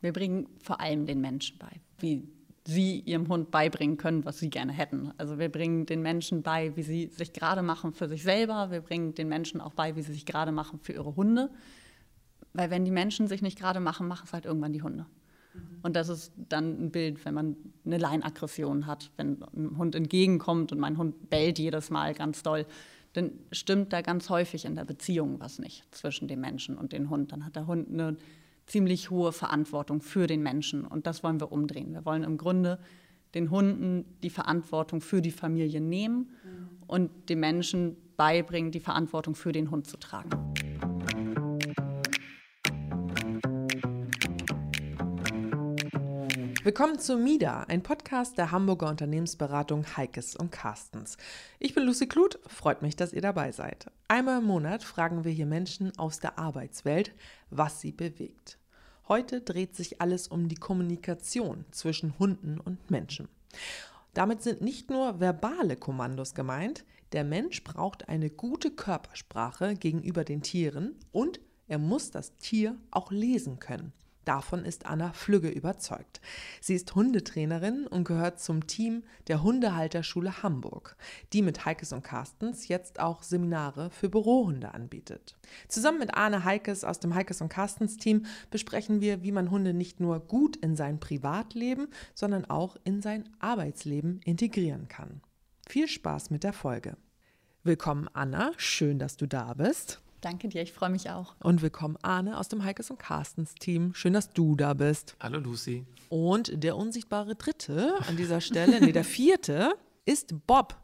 Wir bringen vor allem den Menschen bei, wie sie ihrem Hund beibringen können, was sie gerne hätten. Also wir bringen den Menschen bei, wie sie sich gerade machen für sich selber. Wir bringen den Menschen auch bei, wie sie sich gerade machen für ihre Hunde. Weil wenn die Menschen sich nicht gerade machen, machen es halt irgendwann die Hunde. Mhm. Und das ist dann ein Bild, wenn man eine Leinaggression hat, wenn ein Hund entgegenkommt und mein Hund bellt jedes Mal ganz doll, dann stimmt da ganz häufig in der Beziehung was nicht zwischen dem Menschen und dem Hund. Dann hat der Hund eine ziemlich hohe Verantwortung für den Menschen und das wollen wir umdrehen. Wir wollen im Grunde den Hunden die Verantwortung für die Familie nehmen mhm. und den Menschen beibringen, die Verantwortung für den Hund zu tragen. Willkommen zu MIDA, ein Podcast der Hamburger Unternehmensberatung Heikes und Carstens. Ich bin Lucy Kluth, freut mich, dass ihr dabei seid. Einmal im Monat fragen wir hier Menschen aus der Arbeitswelt, was sie bewegt. Heute dreht sich alles um die Kommunikation zwischen Hunden und Menschen. Damit sind nicht nur verbale Kommandos gemeint, der Mensch braucht eine gute Körpersprache gegenüber den Tieren und er muss das Tier auch lesen können. Davon ist Anna Flügge überzeugt. Sie ist Hundetrainerin und gehört zum Team der Hundehalterschule Hamburg, die mit Heikes und Carstens jetzt auch Seminare für Bürohunde anbietet. Zusammen mit Arne Heikes aus dem Heikes und Carstens Team besprechen wir, wie man Hunde nicht nur gut in sein Privatleben, sondern auch in sein Arbeitsleben integrieren kann. Viel Spaß mit der Folge. Willkommen Anna, schön, dass du da bist. Danke dir, ich freue mich auch. Und willkommen Arne aus dem Heikes und Carstens Team. Schön, dass du da bist. Hallo Lucy. Und der unsichtbare Dritte an dieser Stelle, nee, der vierte, ist Bob,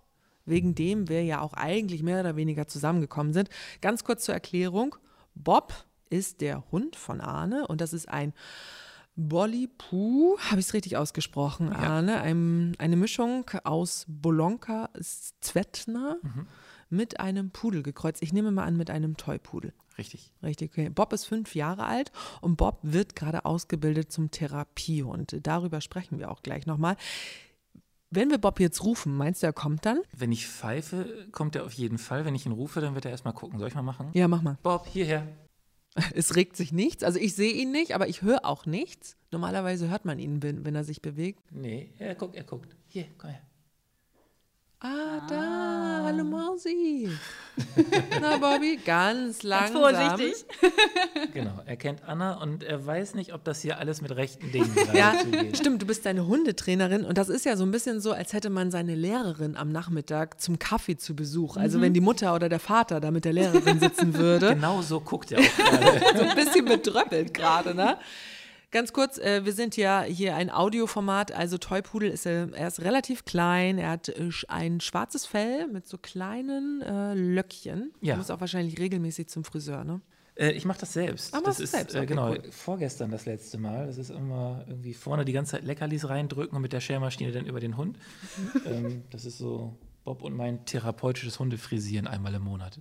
wegen dem wir ja auch eigentlich mehr oder weniger zusammengekommen sind. Ganz kurz zur Erklärung. Bob ist der Hund von Arne und das ist ein Bolly Poo, habe ich es richtig ausgesprochen, ja. Arne? Ein, eine Mischung aus Bolonka Zvetna. Mhm mit einem Pudel gekreuzt. Ich nehme mal an, mit einem Toypudel. Richtig. Richtig, okay. Bob ist fünf Jahre alt und Bob wird gerade ausgebildet zum Therapiehund. Darüber sprechen wir auch gleich nochmal. Wenn wir Bob jetzt rufen, meinst du, er kommt dann? Wenn ich pfeife, kommt er auf jeden Fall. Wenn ich ihn rufe, dann wird er erstmal gucken. Soll ich mal machen? Ja, mach mal. Bob, hierher. Es regt sich nichts. Also ich sehe ihn nicht, aber ich höre auch nichts. Normalerweise hört man ihn, wenn, wenn er sich bewegt. Nee, er guckt, er guckt. Hier, komm her. Ah, ah, da, hallo Mausi. Na, Bobby, ganz langsam. vorsichtig. genau, er kennt Anna und er weiß nicht, ob das hier alles mit rechten Dingen Ja, zugeht. stimmt, du bist deine Hundetrainerin und das ist ja so ein bisschen so, als hätte man seine Lehrerin am Nachmittag zum Kaffee zu Besuch. Also mhm. wenn die Mutter oder der Vater da mit der Lehrerin sitzen würde. Genau so guckt er auch gerade. so ein bisschen bedröppelt gerade, ne? Ganz kurz, äh, wir sind ja hier ein Audioformat, also Toypudel ist äh, er ist relativ klein, er hat äh, ein schwarzes Fell mit so kleinen äh, Löckchen. Ja. Du musst auch wahrscheinlich regelmäßig zum Friseur, ne? Äh, ich mache das selbst. Ah, das ist selbst? Äh, okay, genau cool. vorgestern das letzte Mal. Das ist immer irgendwie vorne die ganze Zeit Leckerlis reindrücken und mit der Schermaschine dann über den Hund. Mhm. ähm, das ist so Bob und mein therapeutisches Hundefrisieren einmal im Monat.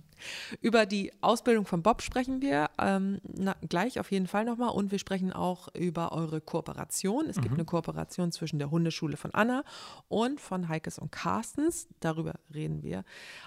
Über die Ausbildung von Bob sprechen wir ähm, na, gleich auf jeden Fall nochmal und wir sprechen auch über eure Kooperation. Es mhm. gibt eine Kooperation zwischen der Hundeschule von Anna und von Heikes und Carstens. Darüber reden wir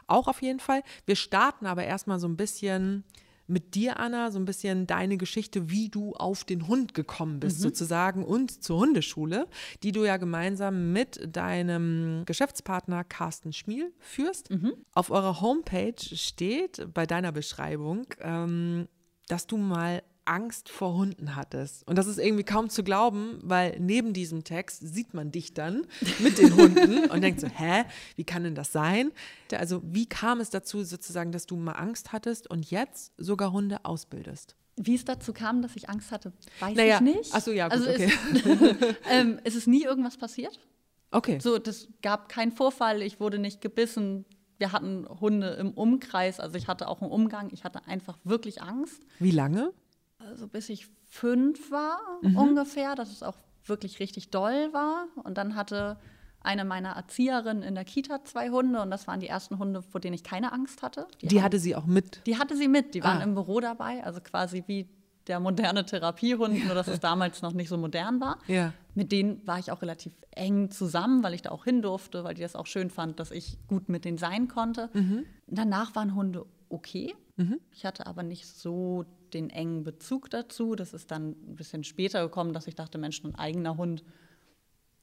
auch auf jeden Fall. Wir starten aber erstmal so ein bisschen mit dir, Anna, so ein bisschen deine Geschichte, wie du auf den Hund gekommen bist, mhm. sozusagen, und zur Hundeschule, die du ja gemeinsam mit deinem Geschäftspartner Carsten Schmiel führst. Mhm. Auf eurer Homepage steht bei deiner Beschreibung, ähm, dass du mal Angst vor Hunden hattest. Und das ist irgendwie kaum zu glauben, weil neben diesem Text sieht man dich dann mit den Hunden und denkt so, hä, wie kann denn das sein? Also wie kam es dazu sozusagen, dass du mal Angst hattest und jetzt sogar Hunde ausbildest? Wie es dazu kam, dass ich Angst hatte, weiß naja, ich nicht. Achso, ja, gut, also okay. Es, ähm, es ist nie irgendwas passiert. Okay. So, das gab keinen Vorfall, ich wurde nicht gebissen. Wir hatten Hunde im Umkreis, also ich hatte auch einen Umgang, ich hatte einfach wirklich Angst. Wie lange? Also bis ich fünf war mhm. ungefähr, dass es auch wirklich richtig doll war. Und dann hatte eine meiner Erzieherinnen in der Kita zwei Hunde und das waren die ersten Hunde, vor denen ich keine Angst hatte. Die, die hatte sie auch mit? Die hatte sie mit, die waren ah. im Büro dabei, also quasi wie der moderne Therapiehund, nur dass es damals noch nicht so modern war. Ja. Mit denen war ich auch relativ eng zusammen, weil ich da auch hin durfte, weil die das auch schön fand, dass ich gut mit denen sein konnte. Mhm. Danach waren Hunde okay. Mhm. Ich hatte aber nicht so den engen Bezug dazu. Das ist dann ein bisschen später gekommen, dass ich dachte, Mensch, ein eigener Hund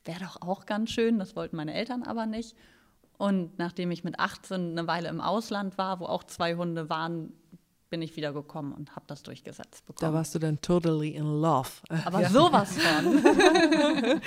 wäre doch auch ganz schön. Das wollten meine Eltern aber nicht. Und nachdem ich mit 18 eine Weile im Ausland war, wo auch zwei Hunde waren, bin ich wiedergekommen und habe das durchgesetzt bekommen. Da warst du dann totally in love. Aber ja. sowas von.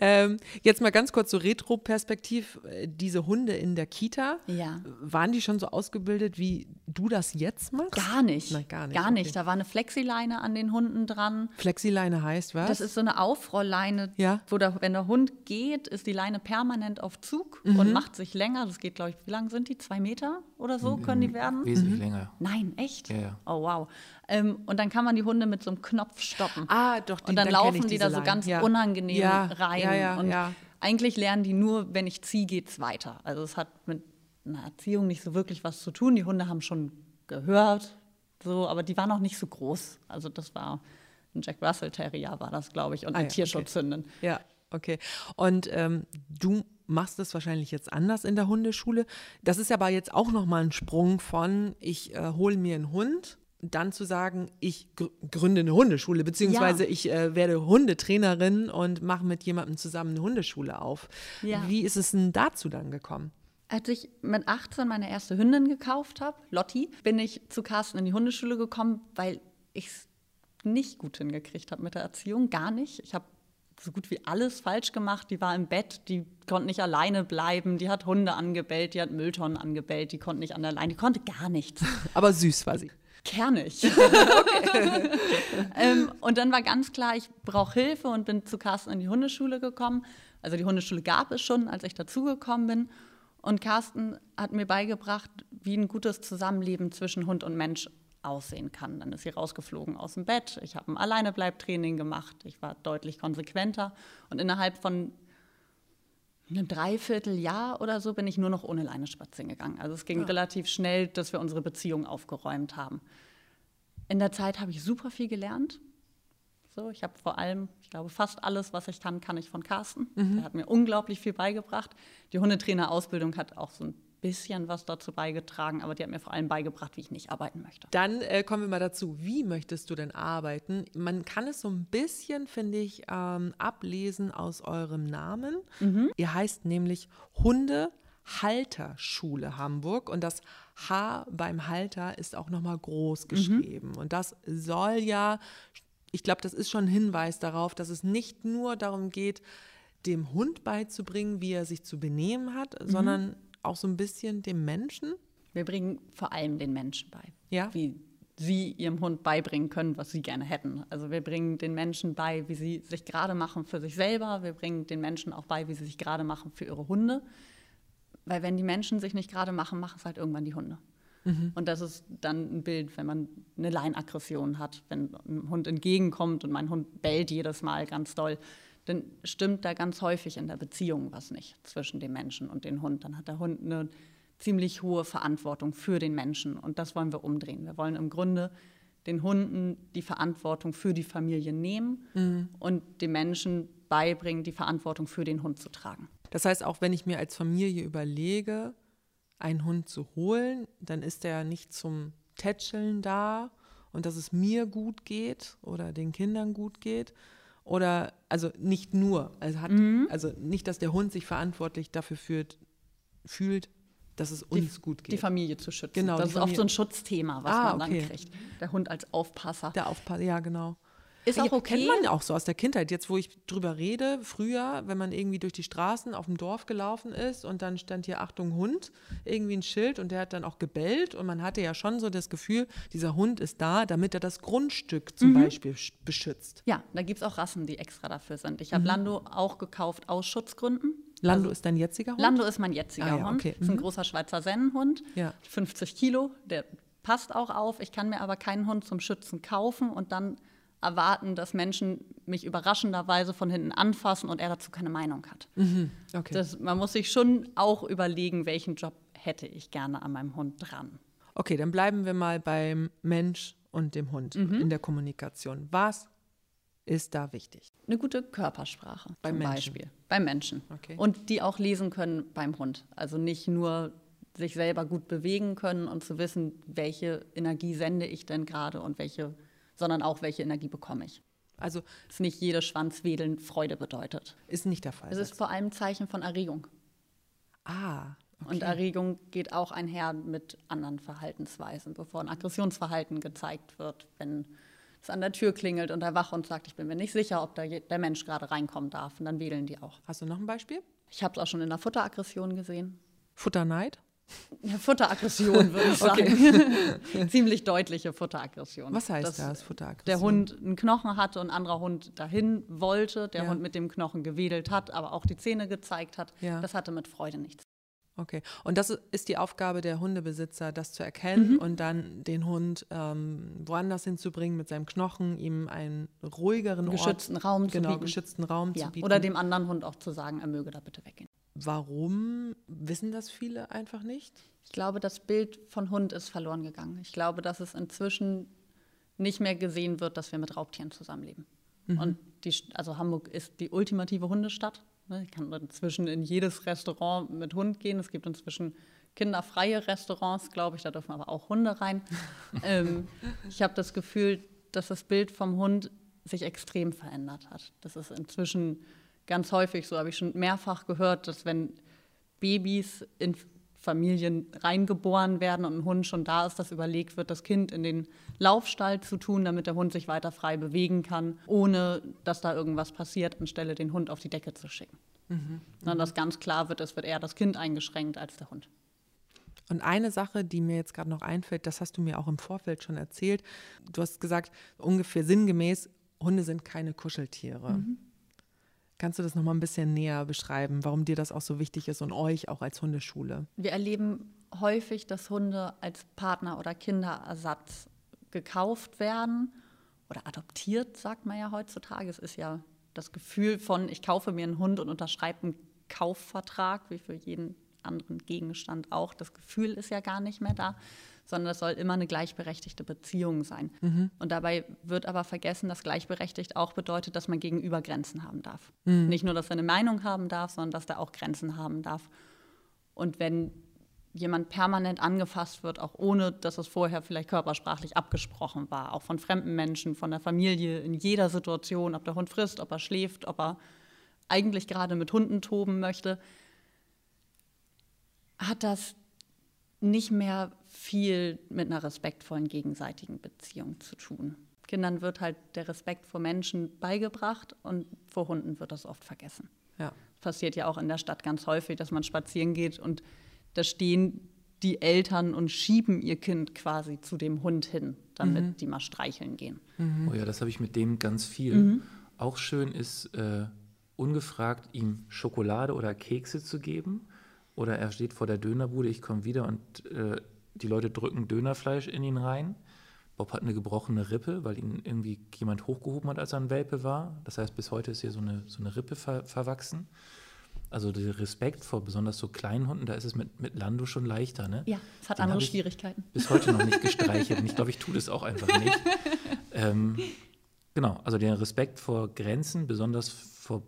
ähm, jetzt mal ganz kurz so Retro-Perspektiv. Äh, diese Hunde in der Kita, ja. waren die schon so ausgebildet, wie du das jetzt machst? Gar nicht. Nein, gar nicht. Gar nicht. Okay. Da war eine Flexileine an den Hunden dran. Flexileine heißt was? Das ist so eine Aufrollleine, ja. wo der, wenn der Hund geht, ist die Leine permanent auf Zug mhm. und macht sich länger. Das geht, glaube ich, wie lang sind die? Zwei Meter oder so mhm. können die werden? Wesentlich mhm. länger. Nein, echt? Ja, ja. Oh, wow. Ähm, und dann kann man die Hunde mit so einem Knopf stoppen. Ah, doch. Die, und dann, dann laufen die da so ganz ja. unangenehm ja, rein. Ja, ja, und ja. eigentlich lernen die nur, wenn ich ziehe, geht es weiter. Also es hat mit einer Erziehung nicht so wirklich was zu tun. Die Hunde haben schon gehört, so, aber die waren noch nicht so groß. Also das war ein Jack Russell Terrier war das, glaube ich, und ah, eine Tierschutzhündin. Okay. Ja, okay. Und ähm, du machst es wahrscheinlich jetzt anders in der Hundeschule. Das ist aber jetzt auch noch mal ein Sprung von ich äh, hole mir einen Hund dann zu sagen, ich gründe eine Hundeschule, beziehungsweise ja. ich äh, werde Hundetrainerin und mache mit jemandem zusammen eine Hundeschule auf. Ja. Wie ist es denn dazu dann gekommen? Als ich mit 18 meine erste Hündin gekauft habe, Lotti, bin ich zu Carsten in die Hundeschule gekommen, weil ich es nicht gut hingekriegt habe mit der Erziehung, gar nicht. Ich habe so gut wie alles falsch gemacht. Die war im Bett, die konnte nicht alleine bleiben, die hat Hunde angebellt, die hat Mülltonnen angebellt, die konnte nicht an der Leine, die konnte gar nichts. Aber süß war sie. Kernig. ähm, und dann war ganz klar, ich brauche Hilfe und bin zu Carsten in die Hundeschule gekommen. Also die Hundeschule gab es schon, als ich dazugekommen bin. Und Carsten hat mir beigebracht, wie ein gutes Zusammenleben zwischen Hund und Mensch aussehen kann. Dann ist sie rausgeflogen aus dem Bett. Ich habe ein Alleinebleibtraining gemacht. Ich war deutlich konsequenter. Und innerhalb von einem Dreivierteljahr oder so bin ich nur noch ohne Leine spazieren gegangen. Also es ging ja. relativ schnell, dass wir unsere Beziehung aufgeräumt haben. In der Zeit habe ich super viel gelernt. So, ich habe vor allem, ich glaube, fast alles, was ich kann, kann ich von Carsten. Mhm. Er hat mir unglaublich viel beigebracht. Die Hundetrainerausbildung hat auch so ein bisschen was dazu beigetragen, aber die hat mir vor allem beigebracht, wie ich nicht arbeiten möchte. Dann äh, kommen wir mal dazu, wie möchtest du denn arbeiten? Man kann es so ein bisschen, finde ich, ähm, ablesen aus eurem Namen. Mhm. Ihr heißt nämlich Hundehalterschule Hamburg und das H beim Halter ist auch nochmal groß mhm. geschrieben. Mhm. Und das soll ja, ich glaube, das ist schon ein Hinweis darauf, dass es nicht nur darum geht, dem Hund beizubringen, wie er sich zu benehmen hat, mhm. sondern auch so ein bisschen dem Menschen? Wir bringen vor allem den Menschen bei. Ja. Wie sie ihrem Hund beibringen können, was sie gerne hätten. Also wir bringen den Menschen bei, wie sie sich gerade machen für sich selber. Wir bringen den Menschen auch bei, wie sie sich gerade machen für ihre Hunde. Weil wenn die Menschen sich nicht gerade machen, machen es halt irgendwann die Hunde. Mhm. Und das ist dann ein Bild, wenn man eine Leinaggression hat, wenn ein Hund entgegenkommt und mein Hund bellt jedes Mal ganz doll dann stimmt da ganz häufig in der Beziehung was nicht zwischen dem Menschen und dem Hund. Dann hat der Hund eine ziemlich hohe Verantwortung für den Menschen und das wollen wir umdrehen. Wir wollen im Grunde den Hunden die Verantwortung für die Familie nehmen mhm. und dem Menschen beibringen, die Verantwortung für den Hund zu tragen. Das heißt, auch wenn ich mir als Familie überlege, einen Hund zu holen, dann ist er nicht zum Tätscheln da und dass es mir gut geht oder den Kindern gut geht, oder also nicht nur, also hat, mhm. also nicht, dass der Hund sich verantwortlich dafür fühlt, fühlt, dass es uns die, gut geht. Die Familie zu schützen. Genau, das ist Familie. auch so ein Schutzthema, was ah, man okay. dann kriegt. Der Hund als Aufpasser. Der Aufpasser, ja, genau. Ist auch okay. Kennt man auch so aus der Kindheit. Jetzt, wo ich drüber rede, früher, wenn man irgendwie durch die Straßen auf dem Dorf gelaufen ist und dann stand hier Achtung Hund, irgendwie ein Schild und der hat dann auch gebellt und man hatte ja schon so das Gefühl, dieser Hund ist da, damit er das Grundstück zum mhm. Beispiel beschützt. Ja, da gibt es auch Rassen, die extra dafür sind. Ich habe mhm. Lando auch gekauft aus Schutzgründen. Lando also, ist dein jetziger Hund? Lando ist mein jetziger ah, ja, Hund. Okay. Das ist ein mhm. großer Schweizer Sennenhund, ja. 50 Kilo, der passt auch auf. Ich kann mir aber keinen Hund zum Schützen kaufen und dann erwarten, dass Menschen mich überraschenderweise von hinten anfassen und er dazu keine Meinung hat. Mhm. Okay. Das, man muss sich schon auch überlegen, welchen Job hätte ich gerne an meinem Hund dran. Okay, dann bleiben wir mal beim Mensch und dem Hund mhm. in der Kommunikation. Was ist da wichtig? Eine gute Körpersprache beim zum Menschen. Beispiel. Beim Menschen. Okay. Und die auch lesen können beim Hund. Also nicht nur sich selber gut bewegen können und zu wissen, welche Energie sende ich denn gerade und welche, sondern auch welche Energie bekomme ich. Also Dass nicht jedes Schwanzwedeln Freude bedeutet. ist nicht der Fall. Es ist vor allem ein Zeichen von Erregung. ah, okay. Und Erregung geht auch einher mit anderen Verhaltensweisen, bevor ein Aggressionsverhalten gezeigt wird, wenn es an der Tür klingelt und der Wachhund sagt, ich bin mir nicht sicher, ob der Mensch gerade reinkommen darf. Und dann wedeln die auch. Hast du noch ein Beispiel? Ich habe es auch schon in der Futteraggression gesehen. Futterneid? Futteraggression würde ich sagen. Ziemlich deutliche Futteraggression. Was heißt Dass das, Futteraggression? Der Hund einen Knochen hatte und ein anderer Hund dahin wollte, der Ja. Hund mit dem Knochen gewedelt hat, aber auch die Zähne gezeigt hat. Ja. Das hatte mit Freude nichts. Okay. Und das ist die Aufgabe der Hundebesitzer, das zu erkennen Mhm. und dann den Hund ähm, woanders hinzubringen mit seinem Knochen, ihm einen ruhigeren Geschützten Ort, Raum zu genau, bieten. geschützten Raum Ja. zu bieten. Oder dem anderen Hund auch zu sagen, er möge da bitte weggehen. Warum wissen das viele einfach nicht? Ich glaube, das Bild von Hund ist verloren gegangen. Ich glaube, dass es inzwischen nicht mehr gesehen wird, dass wir mit Raubtieren zusammenleben. Und die, also Hamburg ist die ultimative Hundestadt. Ne, Ich kann inzwischen in jedes Restaurant mit Hund gehen. Es gibt inzwischen kinderfreie Restaurants, glaube ich, da dürfen aber auch Hunde rein. ähm, ich habe das Gefühl, dass das Bild vom Hund sich extrem verändert hat. Das ist inzwischen ganz häufig so, habe ich schon mehrfach gehört, dass wenn Babys in Familien reingeboren werden und ein Hund schon da ist, dass überlegt wird, das Kind in den Laufstall zu tun, damit der Hund sich weiter frei bewegen kann, ohne dass da irgendwas passiert, anstelle den Hund auf die Decke zu schicken. Sondern dass ganz klar wird, es wird eher das Kind eingeschränkt als der Hund. Und eine Sache, die mir jetzt gerade noch einfällt, das hast du mir auch im Vorfeld schon erzählt. Du hast gesagt, ungefähr sinngemäß, Hunde sind keine Kuscheltiere. Mhm. Kannst du das noch mal ein bisschen näher beschreiben, warum dir das auch so wichtig ist und euch auch als Hundeschule? Wir erleben häufig, dass Hunde als Partner- oder Kinderersatz gekauft werden oder adoptiert, sagt man ja heutzutage. Es ist ja das Gefühl von, ich kaufe mir einen Hund und unterschreibe einen Kaufvertrag, wie für jeden anderen Gegenstand auch. Das Gefühl ist ja gar nicht mehr da, sondern es soll immer eine gleichberechtigte Beziehung sein. Und dabei wird aber vergessen, dass gleichberechtigt auch bedeutet, dass man gegenüber Grenzen haben darf. Nicht nur, dass er eine Meinung haben darf, sondern dass er auch Grenzen haben darf. Und wenn jemand permanent angefasst wird, auch ohne dass es vorher vielleicht körpersprachlich abgesprochen war, auch von fremden Menschen, von der Familie, in jeder Situation, ob der Hund frisst, ob er schläft, ob er eigentlich gerade mit Hunden toben möchte, hat das nicht mehr viel mit einer respektvollen gegenseitigen Beziehung zu tun. Kindern wird halt der Respekt vor Menschen beigebracht und vor Hunden wird das oft vergessen Ja. passiert ja auch in der Stadt ganz häufig, dass man spazieren geht und da stehen die Eltern und schieben ihr Kind quasi zu dem Hund hin, damit die mal streicheln gehen. Oh ja, das habe ich mit dem ganz viel. Auch schön ist, äh, ungefragt ihm Schokolade oder Kekse zu geben. Oder er steht vor der Dönerbude, ich komme wieder und äh, die Leute drücken Dönerfleisch in ihn rein. Bob hat eine gebrochene Rippe, weil ihn irgendwie jemand hochgehoben hat, als er ein Welpe war. Das heißt, bis heute ist hier so eine, so eine Rippe ver verwachsen. Also der Respekt vor besonders so kleinen Hunden, da ist es mit, mit Lando schon leichter. Ne? Ja, es hat Den andere Schwierigkeiten. bis heute noch nicht gestreichelt. Und ich glaube, ich tue das auch einfach nicht. Ähm, genau, also der Respekt vor Grenzen, besonders vor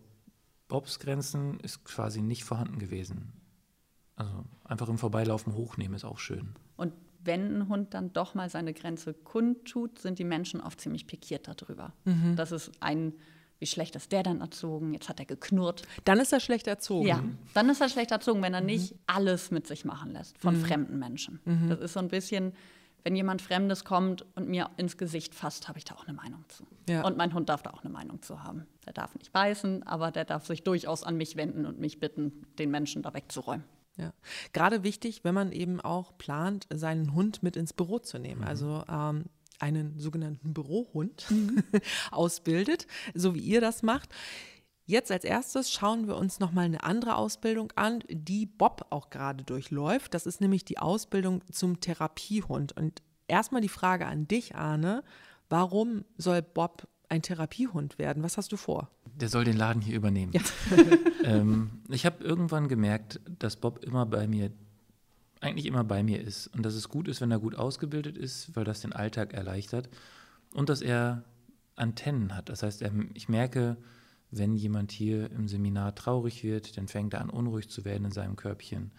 Bobs Grenzen, ist quasi nicht vorhanden gewesen. Also einfach im Vorbeilaufen hochnehmen ist auch schön. Und wenn ein Hund dann doch mal seine Grenze kundtut, sind die Menschen oft ziemlich pikiert darüber. Das ist ein, wie schlecht ist der denn erzogen? Jetzt hat er geknurrt. Dann ist er schlecht erzogen. Ja, dann ist er schlecht erzogen, wenn er nicht alles mit sich machen lässt von fremden Menschen. Das ist so ein bisschen, wenn jemand Fremdes kommt und mir ins Gesicht fasst, habe ich da auch eine Meinung zu. Ja. Und mein Hund darf da auch eine Meinung zu haben. Der darf nicht beißen, aber der darf sich durchaus an mich wenden und mich bitten, den Menschen da wegzuräumen. Ja. Gerade wichtig, wenn man eben auch plant, seinen Hund mit ins Büro zu nehmen. Mhm. Also ähm, einen sogenannten Bürohund ausbildet, so wie ihr das macht. Jetzt als erstes schauen wir uns nochmal eine andere Ausbildung an, die Bob auch gerade durchläuft. Das ist nämlich die Ausbildung zum Therapiehund. Und erstmal die Frage an dich, Arne. Warum soll Bob ein Therapiehund werden? Was hast du vor? Der soll den Laden hier übernehmen. ähm, ich habe irgendwann gemerkt, dass Bob immer bei mir, eigentlich immer bei mir ist. Und dass es gut ist, wenn er gut ausgebildet ist, weil das den Alltag erleichtert. Und dass er Antennen hat. Das heißt, er, ich merke, wenn jemand hier im Seminar traurig wird, dann fängt er an, unruhig zu werden in seinem Körbchen.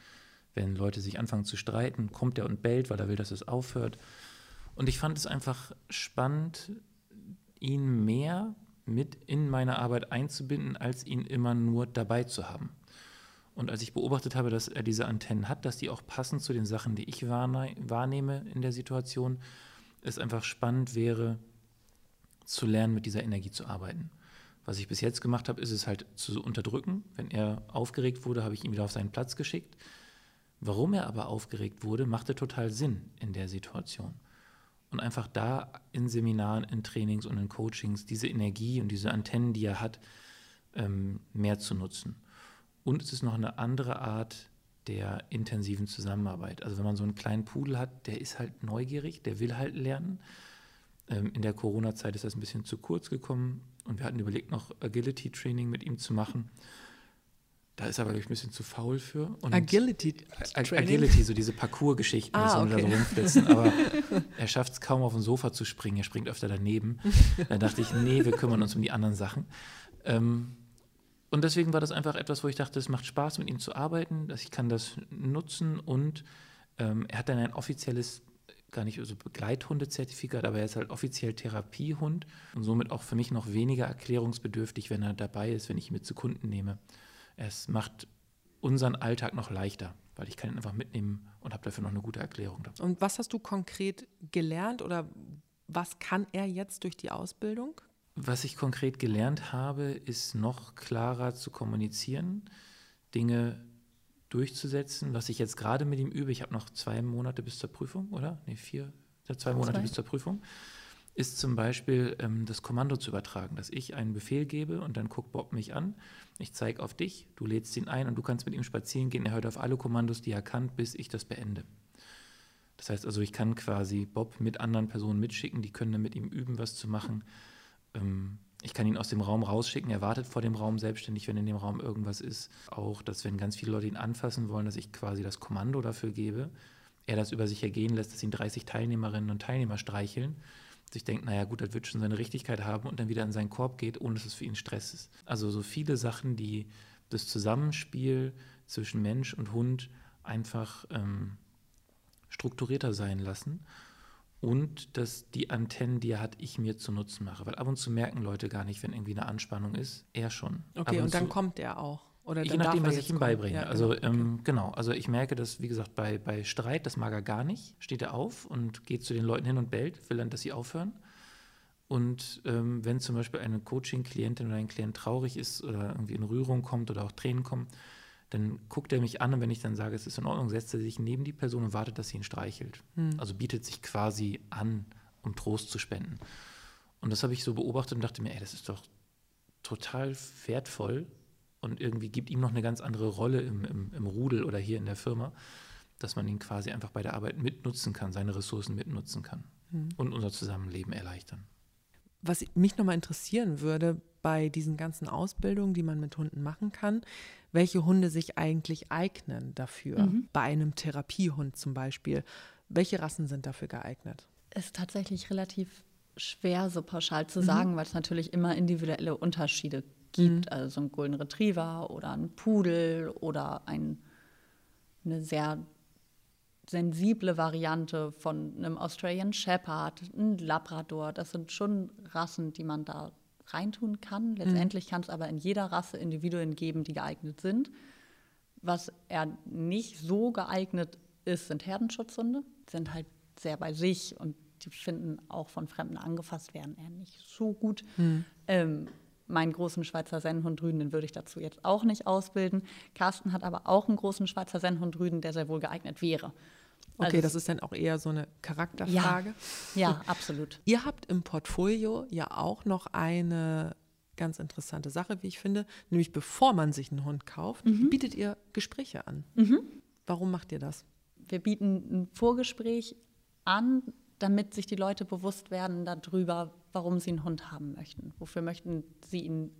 Wenn Leute sich anfangen zu streiten, kommt er und bellt, weil er will, dass es aufhört. Und ich fand es einfach spannend, ihn mehr mit in meine Arbeit einzubinden, als ihn immer nur dabei zu haben. Und als ich beobachtet habe, dass er diese Antennen hat, dass die auch passen zu den Sachen, die ich wahrnehme in der Situation, es einfach spannend wäre, zu lernen, mit dieser Energie zu arbeiten. Was ich bis jetzt gemacht habe, ist es halt zu unterdrücken. Wenn er aufgeregt wurde, habe ich ihn wieder auf seinen Platz geschickt. Warum er aber aufgeregt wurde, machte total Sinn in der Situation. Und einfach da in Seminaren, in Trainings und in Coachings diese Energie und diese Antennen, die er hat, ähm, mehr zu nutzen. Und es ist noch eine andere Art der intensiven Zusammenarbeit. Also wenn man so einen kleinen Pudel hat, der ist halt neugierig, der will halt lernen. Ähm, in der Corona-Zeit ist das ein bisschen zu kurz gekommen und wir hatten überlegt, noch Agility-Training mit ihm zu machen. Da ist er aber, glaube ich, ein bisschen zu faul für. Und Agility Training? Agility, so diese Parcours-Geschichten, ah, okay. so rumflitzen. Aber er schafft es kaum auf dem Sofa zu springen, er springt öfter daneben. Da dachte ich, nee, wir kümmern uns um die anderen Sachen. Ähm, und deswegen war das einfach etwas, wo ich dachte, es macht Spaß, mit ihm zu arbeiten, dass ich kann das nutzen und ähm, er hat dann ein offizielles, gar nicht so Begleithundezertifikat, aber er ist halt offiziell Therapiehund und somit auch für mich noch weniger erklärungsbedürftig, wenn er dabei ist, wenn ich ihn mit zu Kunden nehme. Es macht unseren Alltag noch leichter, weil ich kann ihn einfach mitnehmen und habe dafür noch eine gute Erklärung. Und was hast du konkret gelernt oder was kann er jetzt durch die Ausbildung? Was ich konkret gelernt habe, ist noch klarer zu kommunizieren, Dinge durchzusetzen, was ich jetzt gerade mit ihm übe. Ich habe noch zwei Monate bis zur Prüfung, oder? Nee, vier, zwei Monate zwei. bis zur Prüfung. Ist zum Beispiel ähm, das Kommando zu übertragen, dass ich einen Befehl gebe und dann guckt Bob mich an. Ich zeige auf dich, du lädst ihn ein und du kannst mit ihm spazieren gehen. Er hört auf alle Kommandos, die er kann, bis ich das beende. Das heißt also, ich kann quasi Bob mit anderen Personen mitschicken, die können dann mit ihm üben, was zu machen ähm, ich kann ihn aus dem Raum rausschicken, er wartet vor dem Raum selbstständig, wenn in dem Raum irgendwas ist. Auch, dass wenn ganz viele Leute ihn anfassen wollen, dass ich quasi das Kommando dafür gebe, er das über sich ergehen lässt, dass ihn 30 Teilnehmerinnen und Teilnehmer streicheln. Dass ich denke, naja gut, das wird schon seine Richtigkeit haben und dann wieder in seinen Korb geht, ohne dass es für ihn Stress ist. Also so viele Sachen, die das Zusammenspiel zwischen Mensch und Hund einfach ähm, strukturierter sein lassen und dass die Antennen, die er hat, ich mir zu Nutzen mache. Weil ab und zu merken Leute gar nicht, wenn irgendwie eine Anspannung ist. Er schon. Okay, und, und dann kommt er auch. Oder je nachdem, was ich ihm beibringe. Ja, also genau. ähm, okay. genau, also ich merke, dass, wie gesagt, bei, bei Streit, das mag er gar nicht, steht er auf und geht zu den Leuten hin und bellt, will dann, dass sie aufhören. Und ähm, wenn zum Beispiel eine Coaching-Klientin oder ein Klient traurig ist oder irgendwie in Rührung kommt oder auch Tränen kommen, dann guckt er mich an und wenn ich dann sage, es ist in Ordnung, setzt er sich neben die Person und wartet, dass sie ihn streichelt. Hm. Also bietet sich quasi an, um Trost zu spenden. Und das habe ich so beobachtet und dachte mir, ey, das ist doch total wertvoll und irgendwie gibt ihm noch eine ganz andere Rolle im, im, im Rudel oder hier in der Firma, dass man ihn quasi einfach bei der Arbeit mitnutzen kann, seine Ressourcen mitnutzen kann hm. und unser Zusammenleben erleichtern. Was mich nochmal interessieren würde, bei diesen ganzen Ausbildungen, die man mit Hunden machen kann, welche Hunde sich eigentlich eignen dafür. Mhm. Bei einem Therapiehund zum Beispiel. Welche Rassen sind dafür geeignet? Es ist tatsächlich relativ schwer, so pauschal zu mhm. sagen, weil es natürlich immer individuelle Unterschiede gibt. Mhm. Also so ein Golden Retriever oder ein Pudel oder ein, eine sehr sensible Variante von einem Australian Shepherd, ein Labrador. Das sind schon Rassen, die man da reintun kann. Mhm. Letztendlich mhm. kann es aber in jeder Rasse Individuen geben, die geeignet sind. Was er nicht so geeignet ist, sind Herdenschutzhunde. Die sind halt sehr bei sich und die finden auch von Fremden angefasst werden eher nicht so gut. Mhm. Ähm, meinen großen Schweizer Sennhund Rüden, den würde ich dazu jetzt auch nicht ausbilden. Carsten hat aber auch einen großen Schweizer Sennhund Rüden, der sehr wohl geeignet wäre. Okay, also, das ist dann auch eher so eine Charakterfrage. Ja, ja, absolut. Ihr habt im Portfolio ja auch noch eine ganz interessante Sache, wie ich finde, nämlich bevor man sich einen Hund kauft, mhm. bietet ihr Gespräche an. Mhm. Warum macht ihr das? Wir bieten ein Vorgespräch an, damit sich die Leute bewusst werden darüber, warum sie einen Hund haben möchten. Wofür möchten sie ihn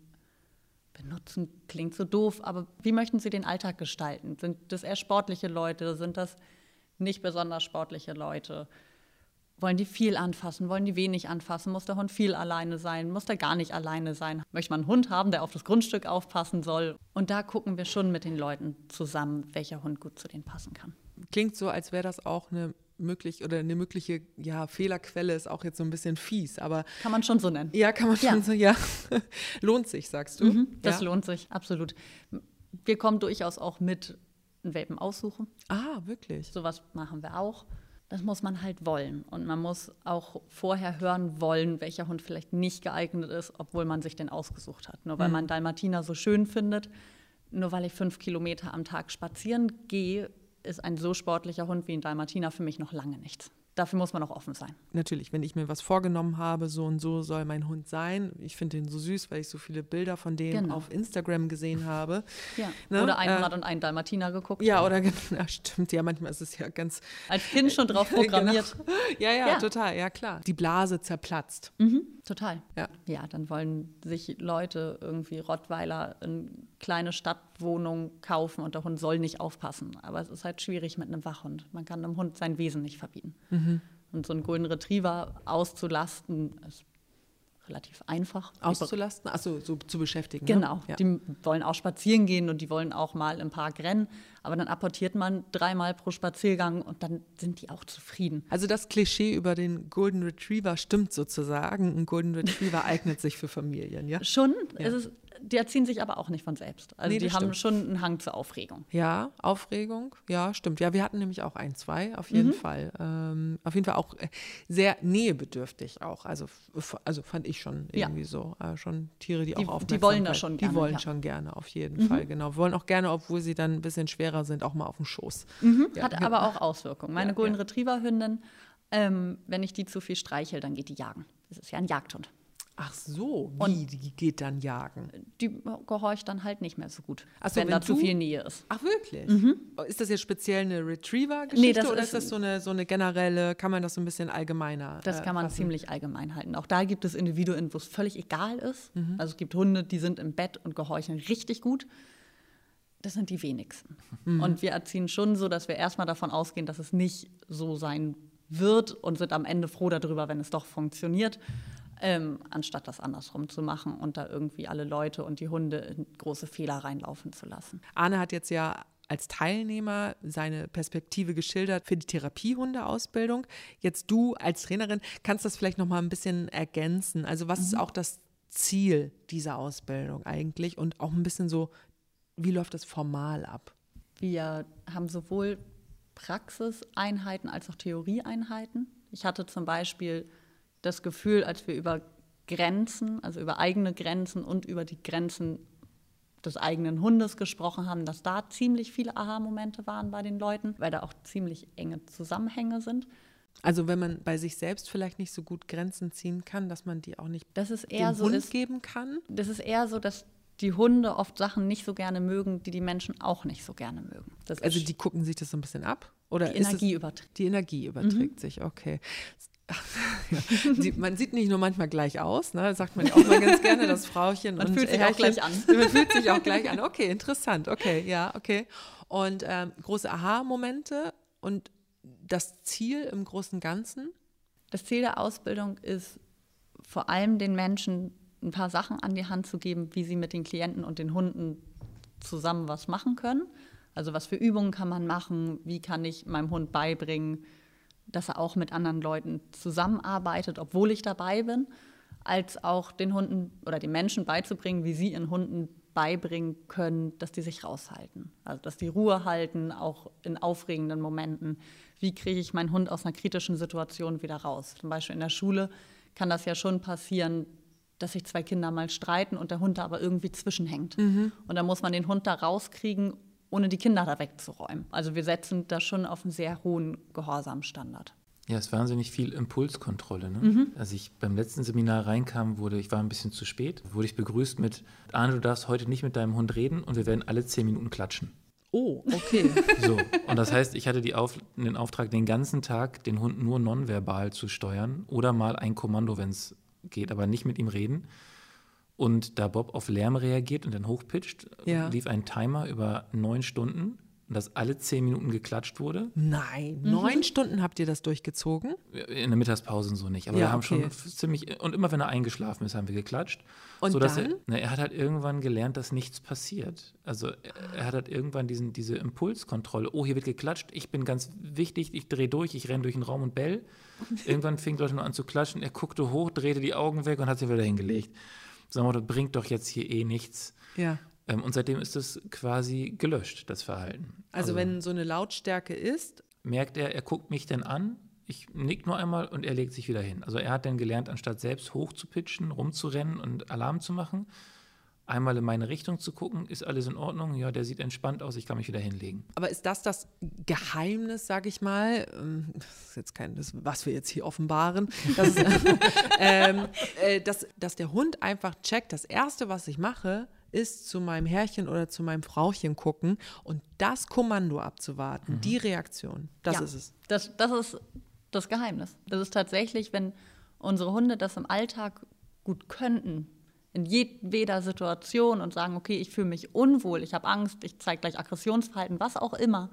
benutzen? Klingt so doof, aber wie möchten sie den Alltag gestalten? Sind das eher sportliche Leute? Sind das nicht besonders sportliche Leute. Wollen die viel anfassen? Wollen die wenig anfassen? Muss der Hund viel alleine sein? Muss der gar nicht alleine sein? Möchte man einen Hund haben, der auf das Grundstück aufpassen soll? Und da gucken wir schon mit den Leuten zusammen, welcher Hund gut zu denen passen kann. Klingt so, als wäre das auch eine möglich oder eine mögliche ja, Fehlerquelle ist auch jetzt so ein bisschen fies, aber kann man schon so nennen. Ja, kann man schon so, ja. lohnt sich, sagst du? Mhm, das ja. lohnt sich, absolut. Wir kommen durchaus auch mit einen Welpen aussuchen. Ah, wirklich? Sowas machen wir auch das muss man halt wollen. Und man muss auch vorher hören wollen, welcher Hund vielleicht nicht geeignet ist, obwohl man sich den ausgesucht hat. Nur weil mhm. man Dalmatiner so schön findet, nur weil ich fünf Kilometer am Tag spazieren gehe, ist ein so sportlicher Hund wie ein Dalmatiner für mich noch lange nichts dafür muss man auch offen sein. Natürlich, wenn ich mir was vorgenommen habe, so und so soll mein Hund sein. Ich finde ihn so süß, weil ich so viele Bilder von dem genau. auf Instagram gesehen habe. Ja. Ne? Oder 101 äh, Dalmatiner geguckt. Ja, oder ja, stimmt, ja, manchmal ist es ja ganz. Als Kind schon drauf genau. programmiert. genau. ja, ja, ja, total, ja klar. Die Blase zerplatzt. Mhm, total. Ja. ja, dann wollen sich Leute irgendwie Rottweiler in kleine Stadtwohnung kaufen und der Hund soll nicht aufpassen. Aber es ist halt schwierig mit einem Wachhund. Man kann einem Hund sein Wesen nicht verbieten. Mhm. Und so einen Golden Retriever auszulasten, ist relativ einfach. Auszulasten? Achso, so zu beschäftigen. Ne? Genau. Ne? Ja. Die wollen auch spazieren gehen und die wollen auch mal im Park rennen. Aber dann apportiert man dreimal pro Spaziergang und dann sind die auch zufrieden. Also das Klischee über den Golden Retriever stimmt sozusagen. Ein Golden Retriever eignet sich für Familien, ja? Schon. Ja. Es ist die erziehen sich aber auch nicht von selbst. Also nee, die haben stimmt. schon einen Hang zur Aufregung. Ja, Aufregung, ja, stimmt. Ja, wir hatten nämlich auch ein, zwei, auf jeden mhm. Fall. Ähm, auf jeden Fall auch äh, sehr nähebedürftig auch. Also, also fand ich schon irgendwie ja. so. Äh, schon Tiere, die, die auch aufmerksam Die wollen das schon gerne. Die wollen ja. schon gerne, auf jeden mhm. Fall, genau. Wollen auch gerne, obwohl sie dann ein bisschen schwerer sind, auch mal auf den Schoß. Mhm. Ja. Hat aber auch Auswirkungen. Meine Golden Retriever-Hündin, ähm, wenn ich die zu viel streichel, dann geht die jagen. Das ist ja ein Jagdhund. Ach so, wie und die geht dann jagen? Die gehorcht dann halt nicht mehr so gut, so, wenn, wenn, da du? zu viel Nähe ist. Ach wirklich? Mhm. Ist das jetzt speziell eine Retriever-Geschichte nee, das oder ist, ist das so eine, so eine generelle, kann man das so ein bisschen allgemeiner Das kann man fassen? ziemlich allgemein halten. Auch da gibt es Individuen, wo es völlig egal ist. Mhm. Also es gibt Hunde, die sind im Bett und gehorchen richtig gut. Das sind die wenigsten. Mhm. Und wir erziehen schon so, dass wir erstmal davon ausgehen, dass es nicht so sein wird und sind am Ende froh darüber, wenn es doch funktioniert ähm, anstatt das andersrum zu machen und da irgendwie alle Leute und die Hunde in große Fehler reinlaufen zu lassen. Arne hat jetzt ja als Teilnehmer seine Perspektive geschildert für die Therapiehundeausbildung. Jetzt du als Trainerin kannst das vielleicht noch mal ein bisschen ergänzen. Also was mhm. ist auch das Ziel dieser Ausbildung eigentlich und auch ein bisschen so, wie läuft das formal ab? Wir haben sowohl Praxiseinheiten als auch Theorieeinheiten. Ich hatte zum Beispiel das Gefühl, als wir über Grenzen, also über eigene Grenzen und über die Grenzen des eigenen Hundes gesprochen haben, dass da ziemlich viele Aha-Momente waren bei den Leuten, weil da auch ziemlich enge Zusammenhänge sind. Also wenn man bei sich selbst vielleicht nicht so gut Grenzen ziehen kann, dass man die auch nicht das ist eher dem so Hund ist, geben kann? Das ist eher so, dass die Hunde oft Sachen nicht so gerne mögen, die die Menschen auch nicht so gerne mögen. Das also die gucken sich das so ein bisschen ab? Oder die Energie überträgt. Die Energie überträgt mhm. sich, okay. Die, man sieht nicht nur manchmal gleich aus, ne? sagt man ja auch mal ganz gerne, das Frauchen. Man und fühlt sich Herrchen, auch gleich an. Man fühlt sich auch gleich an. Okay, interessant. Okay, ja, okay. Und ähm, große Aha-Momente und das Ziel im Großen und Ganzen? Das Ziel der Ausbildung ist vor allem den Menschen ein paar Sachen an die Hand zu geben, wie sie mit den Klienten und den Hunden zusammen was machen können. Also was für Übungen kann man machen, wie kann ich meinem Hund beibringen, dass er auch mit anderen Leuten zusammenarbeitet, obwohl ich dabei bin, als auch den Hunden oder den Menschen beizubringen, wie sie ihren Hunden beibringen können, dass die sich raushalten. Also dass die Ruhe halten, auch in aufregenden Momenten. Wie kriege ich meinen Hund aus einer kritischen Situation wieder raus? Zum Beispiel in der Schule kann das ja schon passieren, dass sich zwei Kinder mal streiten und der Hund da aber irgendwie zwischenhängt. Mhm. Und dann muss man den Hund da rauskriegen ohne die Kinder da wegzuräumen. Also wir setzen da schon auf einen sehr hohen Gehorsamstandard. Ja, es ist wahnsinnig viel Impulskontrolle. Ne? Mhm. Als ich beim letzten Seminar reinkam, wurde, ich war ein bisschen zu spät, wurde ich begrüßt mit, Arne, du darfst heute nicht mit deinem Hund reden und wir werden alle zehn Minuten klatschen. Oh, okay. So, und das heißt, ich hatte Auf, den Auftrag, den ganzen Tag den Hund nur nonverbal zu steuern oder mal ein Kommando, wenn es geht, aber nicht mit ihm reden. Und da Bob auf Lärm reagiert und dann hochpitcht, ja. lief ein Timer über neun Stunden, und dass alle zehn Minuten geklatscht wurde. Nein, Mhm. neun Stunden habt ihr das durchgezogen? In der Mittagspause und so nicht. Aber Ja, wir haben okay. schon ziemlich. Und immer wenn er eingeschlafen ist, haben wir geklatscht. Und sodass dann? Er, na, er hat halt irgendwann gelernt, dass nichts passiert. Also er, er hat halt irgendwann diesen, diese Impulskontrolle. Oh, hier wird geklatscht, ich bin ganz wichtig, ich drehe durch, ich renne durch den Raum und bell. Irgendwann fing Leute nur an zu klatschen. Er guckte hoch, drehte die Augen weg und hat sie wieder hingelegt. So, das bringt doch jetzt hier eh nichts. Ja. Ähm, und seitdem ist das quasi gelöscht, das Verhalten. Also, wenn so eine Lautstärke ist, merkt er, er guckt mich dann an, ich nick nur einmal und er legt sich wieder hin. Also er hat dann gelernt, anstatt selbst hochzupitchen, rumzurennen und Alarm zu machen, einmal in meine Richtung zu gucken, ist alles in Ordnung, ja, der sieht entspannt aus, ich kann mich wieder hinlegen. aber ist das das Geheimnis, sage ich mal? Ähm, Das ist jetzt kein, das, was wir jetzt hier offenbaren, dass, ähm, äh, dass, dass der Hund einfach checkt, das Erste, was ich mache, ist zu meinem Herrchen oder zu meinem Frauchen gucken und das Kommando abzuwarten, die Reaktion. Das ja, ist es. Das, das ist das Geheimnis. Das ist tatsächlich, wenn unsere Hunde das im Alltag gut könnten, in jedweder Situation und sagen, okay, ich fühle mich unwohl, ich habe Angst, ich zeige gleich Aggressionsverhalten, was auch immer.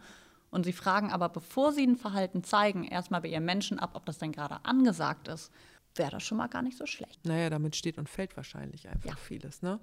Und sie fragen aber, bevor sie ein Verhalten zeigen, erstmal bei ihrem Menschen ab, ob das denn gerade angesagt ist, wäre das schon mal gar nicht so schlecht. Naja, damit steht und fällt wahrscheinlich einfach Ja. vieles, ne?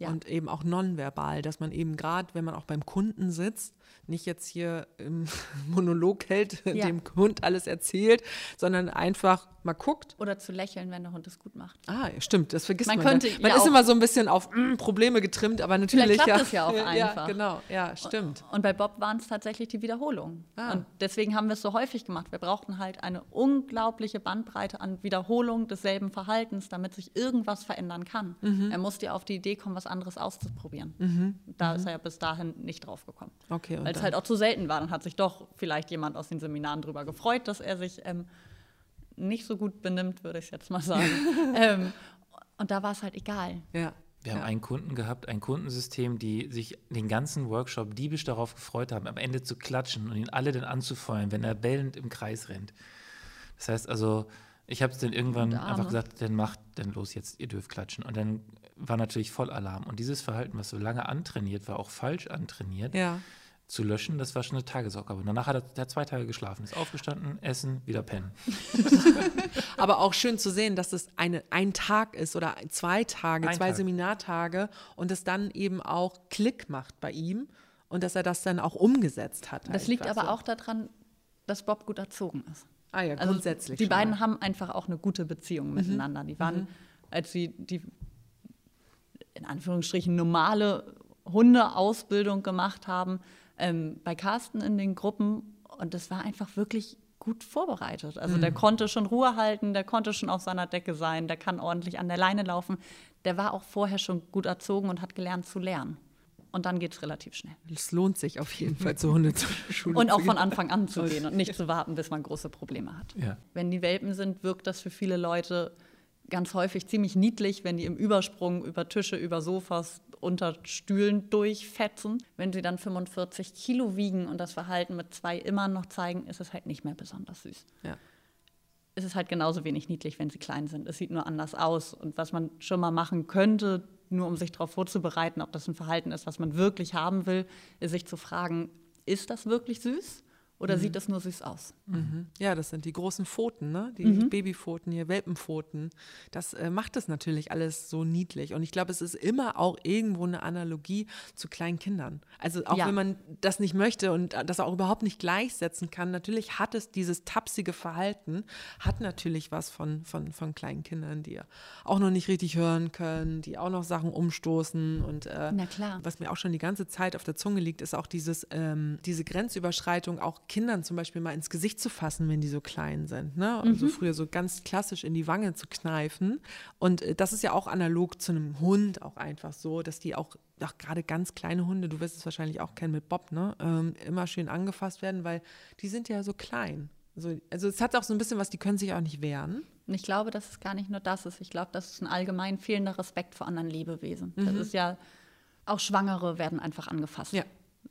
Ja. Und eben auch nonverbal, dass man eben gerade, wenn man auch beim Kunden sitzt, nicht jetzt hier im Monolog hält, Ja. dem Hund alles erzählt, sondern einfach mal guckt. Oder zu lächeln, wenn der Hund es gut macht. Ah, ja, stimmt, das vergisst Man man. könnte man ja ist immer so ein bisschen auf mm, Probleme getrimmt, aber natürlich klappt ja. es ja auch Ja, einfach. genau, ja, stimmt. Und bei Bob waren es tatsächlich die Wiederholungen. Ah. Und deswegen haben wir es so häufig gemacht. Wir brauchten halt eine unglaubliche Bandbreite an Wiederholung desselben Verhaltens, damit sich irgendwas verändern kann. Mhm. Er musste ja auf die Idee kommen, was anderes auszuprobieren. Da ist er ja bis dahin nicht drauf gekommen. Okay, Weil es halt auch zu selten war. Dann hat sich doch vielleicht jemand aus den Seminaren darüber gefreut, dass er sich ähm, nicht so gut benimmt, würde ich jetzt mal sagen. ähm, und da war es halt egal. Ja. Wir haben ja. einen Kunden gehabt, ein Kundensystem, die sich den ganzen Workshop diebisch darauf gefreut haben, am Ende zu klatschen und ihn alle dann anzufeuern, wenn er bellend im Kreis rennt. Das heißt also, ich habe es dann irgendwann einfach gesagt, dann macht, dann los jetzt, ihr dürft klatschen. Und dann war natürlich voll Alarm. Und dieses Verhalten, was so lange antrainiert war, auch falsch antrainiert, ja. zu löschen, das war schon eine Tagesaufgabe. Und danach hat er, der hat zwei Tage geschlafen, ist aufgestanden, essen, wieder pennen. Aber auch schön zu sehen, dass es eine, ein Tag ist oder zwei Tage, Ein zwei Tag. Seminartage und es dann eben auch Klick macht bei ihm und dass er das dann auch umgesetzt hat. Das liegt aber so. auch daran, dass Bob gut erzogen ist. Ah ja, Also grundsätzlich. Die schon beiden. Mhm. haben einfach auch eine gute Beziehung miteinander. Die waren, als sie die in Anführungsstrichen normale Hundeausbildung gemacht haben, ähm, bei Carsten in den Gruppen und das war einfach wirklich gut vorbereitet. Also Mhm. der konnte schon Ruhe halten, der konnte schon auf seiner Decke sein, der kann ordentlich an der Leine laufen. Der war auch vorher schon gut erzogen und hat gelernt zu lernen. Und dann geht es relativ schnell. Es lohnt sich auf jeden Fall zur Hundeschule. Und zu auch von Anfang an zu gehen und nicht zu warten, bis man große Probleme hat. Ja. Wenn die Welpen sind, wirkt das für viele Leute ganz häufig ziemlich niedlich, wenn die im Übersprung über Tische, über Sofas, unter Stühlen durchfetzen. Wenn sie dann 45 Kilo wiegen und das Verhalten mit zwei immer noch zeigen, ist es halt nicht mehr besonders süß. Ja. Es ist halt genauso wenig niedlich, wenn sie klein sind. Es sieht nur anders aus. Und was man schon mal machen könnte, nur um sich darauf vorzubereiten, ob das ein Verhalten ist, was man wirklich haben will, sich zu fragen, ist das wirklich süß oder sieht das nur süß aus? Mhm. Ja, das sind die großen Pfoten, ne? die Mhm. Babypfoten hier, Welpenpfoten. Das äh, macht es natürlich alles so niedlich. Und ich glaube, es ist immer auch irgendwo eine Analogie zu kleinen Kindern. Also auch Ja. wenn man das nicht möchte und das auch überhaupt nicht gleichsetzen kann, natürlich hat es dieses tapsige Verhalten, hat natürlich was von, von, von kleinen Kindern, die auch noch nicht richtig hören können, die auch noch Sachen umstoßen. Und äh, Na klar. was mir auch schon die ganze Zeit auf der Zunge liegt, ist auch dieses, ähm, diese Grenzüberschreitung, auch Kindern zum Beispiel mal ins Gesicht zu fassen, wenn die so klein sind. Ne? Also früher so ganz klassisch in die Wange zu kneifen. Und äh, das ist ja auch analog zu einem Hund auch einfach so, dass die auch, auch gerade ganz kleine Hunde, du wirst es wahrscheinlich auch kennen mit Bob, ne? Ähm, immer schön angefasst werden, weil die sind ja so klein. Also, also es hat auch so ein bisschen was, die können sich auch nicht wehren. Und ich glaube, dass es gar nicht nur das ist. Ich glaube, das ist ein allgemein fehlender Respekt vor anderen Lebewesen. Das ist ja, auch Schwangere werden einfach angefasst. Ja.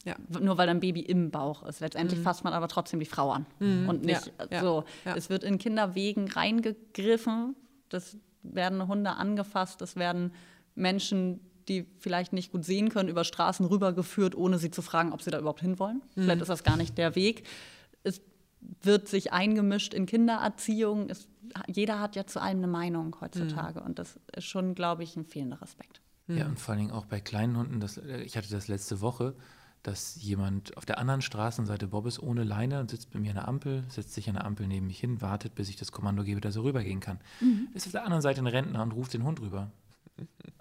Ja. Nur weil ein Baby im Bauch ist. Letztendlich fasst man aber trotzdem die Frau an. Und nicht Ja, so. ja. Es wird in Kinderwegen reingegriffen. Das werden Hunde angefasst. Es werden Menschen, die vielleicht nicht gut sehen können, über Straßen rübergeführt, ohne sie zu fragen, ob sie da überhaupt hinwollen. Mhm. Vielleicht ist das gar nicht der Weg. Es wird sich eingemischt in Kindererziehung. Es, jeder hat ja zu allem eine Meinung heutzutage. Mhm. Und das ist schon, glaube ich, ein fehlender Respekt. Ja, und vor allen Dingen auch bei kleinen Hunden. Das, ich hatte das letzte Woche dass jemand auf der anderen Straßenseite Bob ist ohne Leine und sitzt bei mir an der Ampel, setzt sich an der Ampel neben mich hin, wartet, bis ich das Kommando gebe, dass er rübergehen kann. Mhm. Ist auf der anderen Seite ein Rentner und ruft den Hund rüber.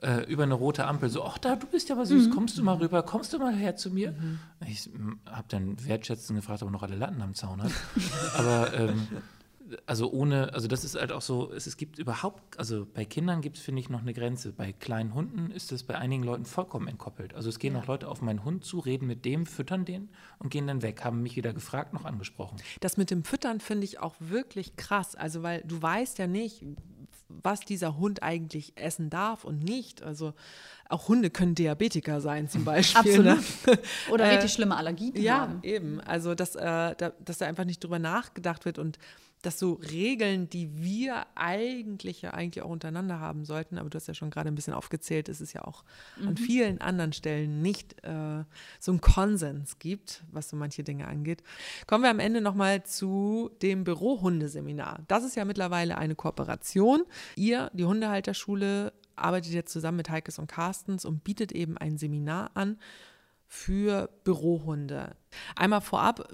Äh, über eine rote Ampel, so, ach da, du bist ja aber süß, mhm. kommst du mal rüber, kommst du mal her zu mir? Mhm. Ich habe dann wertschätzend gefragt, ob er noch alle Latten am Zaun hat. aber ähm, also ohne, also das ist halt auch so, es, es gibt überhaupt, also bei Kindern gibt es, finde ich, noch eine Grenze. Bei kleinen Hunden ist das bei einigen Leuten vollkommen entkoppelt. Also es gehen ja. auch Leute auf meinen Hund zu, reden mit dem, füttern den und gehen dann weg, haben mich weder gefragt noch angesprochen. Das mit dem Füttern finde ich auch wirklich krass. Also weil du weißt ja nicht, was dieser Hund eigentlich essen darf und nicht. Also auch Hunde können Diabetiker sein zum Beispiel. Ne? Absolut. Ne? Oder richtig schlimme Allergien ja, haben. Ja, eben. Also dass, äh, da, dass da einfach nicht drüber nachgedacht wird und dass so Regeln, die wir eigentlich ja eigentlich auch untereinander haben sollten, aber du hast ja schon gerade ein bisschen aufgezählt, dass es ja auch mhm. an vielen anderen Stellen nicht äh, so einen Konsens gibt, was so manche Dinge angeht. Kommen wir am Ende nochmal zu dem Bürohundeseminar. Das ist ja mittlerweile eine Kooperation. Ihr, die Hundehalterschule, arbeitet jetzt zusammen mit Heikes und Carstens und bietet eben ein Seminar an für Bürohunde. Einmal vorab,